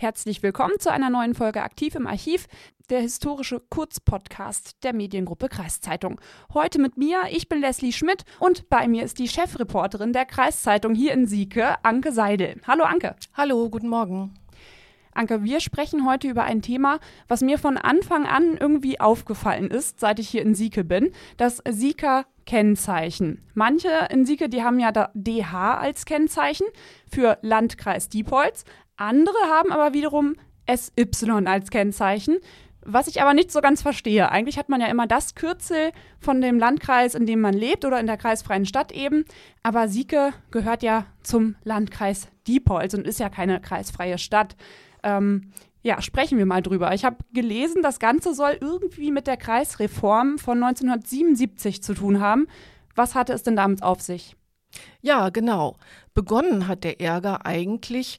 Herzlich willkommen zu einer neuen Folge Aktiv im Archiv, der historische Kurzpodcast der Mediengruppe Kreiszeitung. Heute mit mir, ich bin Leslie Schmidt und bei mir ist die Chefreporterin der Kreiszeitung hier in Sieke, Anke Seidel. Hallo Anke. Hallo, guten Morgen. Anke, wir sprechen heute über ein Thema, was mir von Anfang an irgendwie aufgefallen ist, seit ich hier in Sieke bin, das Sieker Kennzeichen. Manche in Sieke, die haben ja da DH als Kennzeichen für Landkreis Diepholz. Andere haben aber wiederum SY als Kennzeichen. Was ich aber nicht so ganz verstehe. Eigentlich hat man ja immer das Kürzel von dem Landkreis, in dem man lebt oder in der kreisfreien Stadt eben. Aber Sieke gehört ja zum Landkreis Diepholz und ist ja keine kreisfreie Stadt. Ähm, ja, sprechen wir mal drüber. Ich habe gelesen, das Ganze soll irgendwie mit der Kreisreform von 1977 zu tun haben. Was hatte es denn damit auf sich? Ja, genau. Begonnen hat der Ärger eigentlich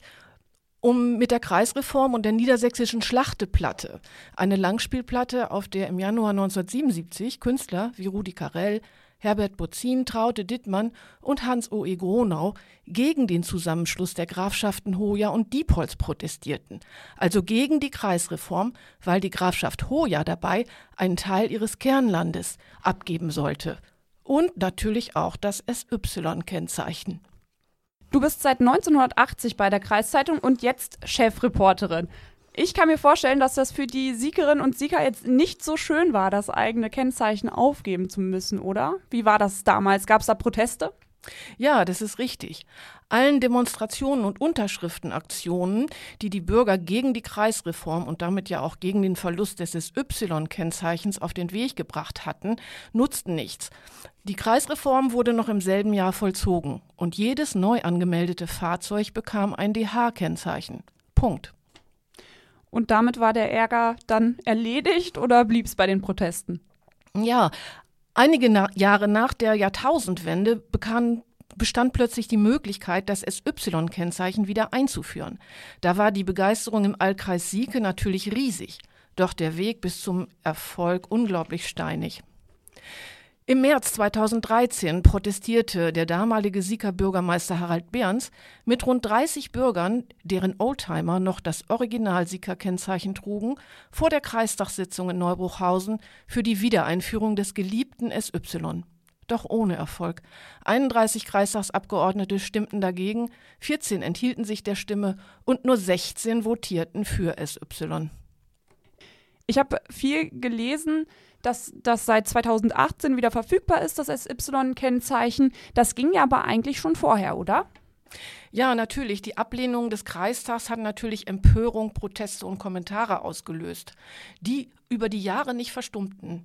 um mit der Kreisreform und der niedersächsischen Schlachteplatte, eine Langspielplatte, auf der im Januar 1977 Künstler wie Rudi Carell, Herbert Bozin, Traute Dittmann und Hans-O.E. Gronau gegen den Zusammenschluss der Grafschaften Hoya und Diepholz protestierten, also gegen die Kreisreform, weil die Grafschaft Hoya dabei einen Teil ihres Kernlandes abgeben sollte. Und natürlich auch das SY-Kennzeichen. Du bist seit 1980 bei der Kreiszeitung und jetzt Chefreporterin. Ich kann mir vorstellen, dass das für die Siegerinnen und Sieger jetzt nicht so schön war, das eigene Kennzeichen aufgeben zu müssen, oder? Wie war das damals? Gab es da Proteste? Ja, das ist richtig. Allen Demonstrationen und Unterschriftenaktionen, die die Bürger gegen die Kreisreform und damit ja auch gegen den Verlust des SY-Kennzeichens auf den Weg gebracht hatten, nutzten nichts. Die Kreisreform wurde noch im selben Jahr vollzogen und jedes neu angemeldete Fahrzeug bekam ein DH-Kennzeichen. Punkt. Und damit war der Ärger dann erledigt oder blieb es bei den Protesten? Ja, einige na Jahre nach der Jahrtausendwende bekam, bestand plötzlich die Möglichkeit, das SY-Kennzeichen wieder einzuführen. Da war die Begeisterung im Allkreis Sieke natürlich riesig, doch der Weg bis zum Erfolg unglaublich steinig. Im März 2013 protestierte der damalige Sieger Bürgermeister Harald Behrens mit rund 30 Bürgern, deren Oldtimer noch das Original Sieger Kennzeichen trugen, vor der Kreistagssitzung in Neubruchhausen für die Wiedereinführung des geliebten SY. Doch ohne Erfolg. 31 Kreistagsabgeordnete stimmten dagegen, 14 enthielten sich der Stimme und nur 16 votierten für SY. Ich habe viel gelesen, dass das seit 2018 wieder verfügbar ist, das SY-Kennzeichen. Das ging ja aber eigentlich schon vorher, oder? Ja, natürlich. Die Ablehnung des Kreistags hat natürlich Empörung, Proteste und Kommentare ausgelöst, die über die Jahre nicht verstummten.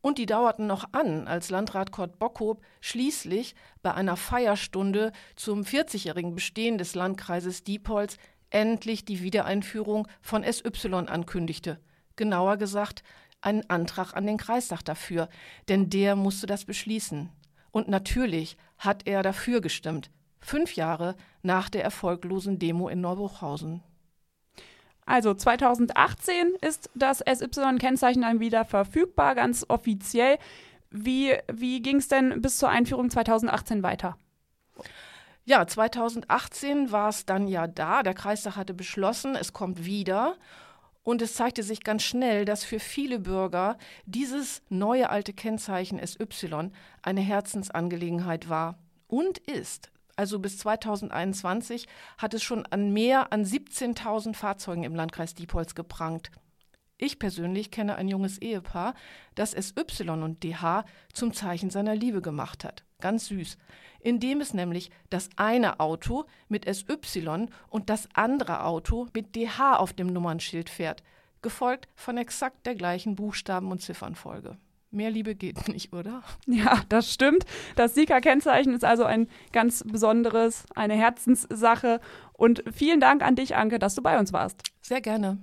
Und die dauerten noch an, als Landrat Kurt Bockhob schließlich bei einer Feierstunde zum 40-jährigen Bestehen des Landkreises Diepholz endlich die Wiedereinführung von SY ankündigte. Genauer gesagt, einen Antrag an den Kreistag dafür, denn der musste das beschließen. Und natürlich hat er dafür gestimmt, fünf Jahre nach der erfolglosen Demo in Neubruchhausen. Also 2018 ist das SY-Kennzeichen dann wieder verfügbar, ganz offiziell. Wie, wie ging es denn bis zur Einführung 2018 weiter? Ja, 2018 war es dann ja da. Der Kreistag hatte beschlossen, es kommt wieder. Und es zeigte sich ganz schnell, dass für viele Bürger dieses neue alte Kennzeichen SY eine Herzensangelegenheit war und ist. Also bis 2021 hat es schon an mehr an 17.000 Fahrzeugen im Landkreis Diepholz geprangt. Ich persönlich kenne ein junges Ehepaar, das SY und DH zum Zeichen seiner Liebe gemacht hat. Ganz süß indem es nämlich das eine Auto mit SY und das andere Auto mit DH auf dem Nummernschild fährt, gefolgt von exakt der gleichen Buchstaben- und Ziffernfolge. Mehr Liebe geht nicht, oder? Ja, das stimmt. Das Sieger-Kennzeichen ist also ein ganz besonderes, eine Herzenssache. Und vielen Dank an dich, Anke, dass du bei uns warst. Sehr gerne.